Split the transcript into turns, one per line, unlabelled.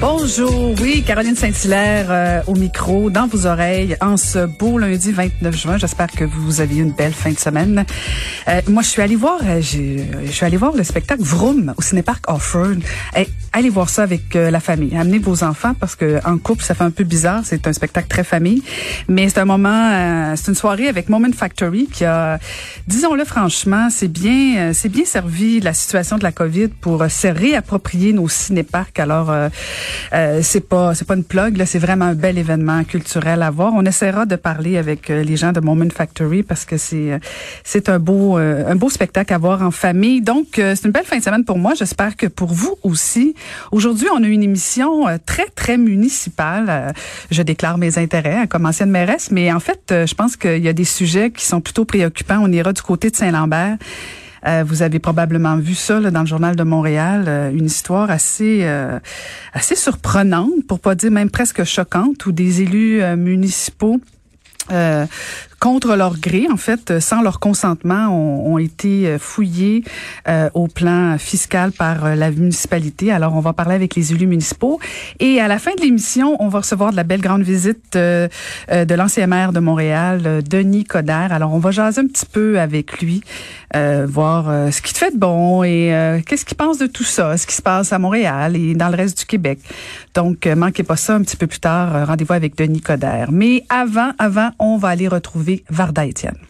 Bonjour, oui, Caroline Saint-Hilaire euh, au micro, dans vos oreilles, en ce beau lundi 29 juin. J'espère que vous avez eu une belle fin de semaine. Euh, moi, je suis allée voir, euh, je suis allée voir le spectacle Vroom au cinéparc Offord. Hey, allez voir ça avec la famille. Amenez vos enfants parce que en couple, ça fait un peu bizarre. C'est un spectacle très famille, mais c'est un moment, c'est une soirée avec Moment Factory qui a, disons-le franchement, c'est bien, c'est bien servi la situation de la COVID pour se réapproprier nos cinéparcs. Alors euh, c'est pas c'est pas une plug là, c'est vraiment un bel événement culturel à voir. On essaiera de parler avec euh, les gens de Moment Factory parce que c'est euh, c'est un beau un beau spectacle à voir en famille. Donc c'est une belle fin de semaine pour moi. J'espère que pour vous aussi. Aujourd'hui, on a une émission très très municipale. Je déclare mes intérêts hein, comme ancienne mairesse, mais en fait, je pense qu'il y a des sujets qui sont plutôt préoccupants. On ira du côté de Saint-Lambert. Euh, vous avez probablement vu ça là, dans le journal de Montréal, euh, une histoire assez euh, assez surprenante, pour pas dire même presque choquante, où des élus euh, municipaux euh, contre leur gré, en fait, euh, sans leur consentement, ont, ont été euh, fouillés euh, au plan fiscal par euh, la municipalité. Alors, on va parler avec les élus municipaux. Et à la fin de l'émission, on va recevoir de la belle grande visite euh, de l'ancien maire de Montréal, Denis Coderre. Alors, on va jaser un petit peu avec lui, euh, voir ce qu'il fait de bon et qu'est-ce qu'il pense de tout ça, ce qui se passe à Montréal et dans le reste du Québec. Donc, manquez pas ça un petit peu plus tard. Rendez-vous avec Denis Coderre. Mais avant, avant, on va aller retrouver Varda Étienne.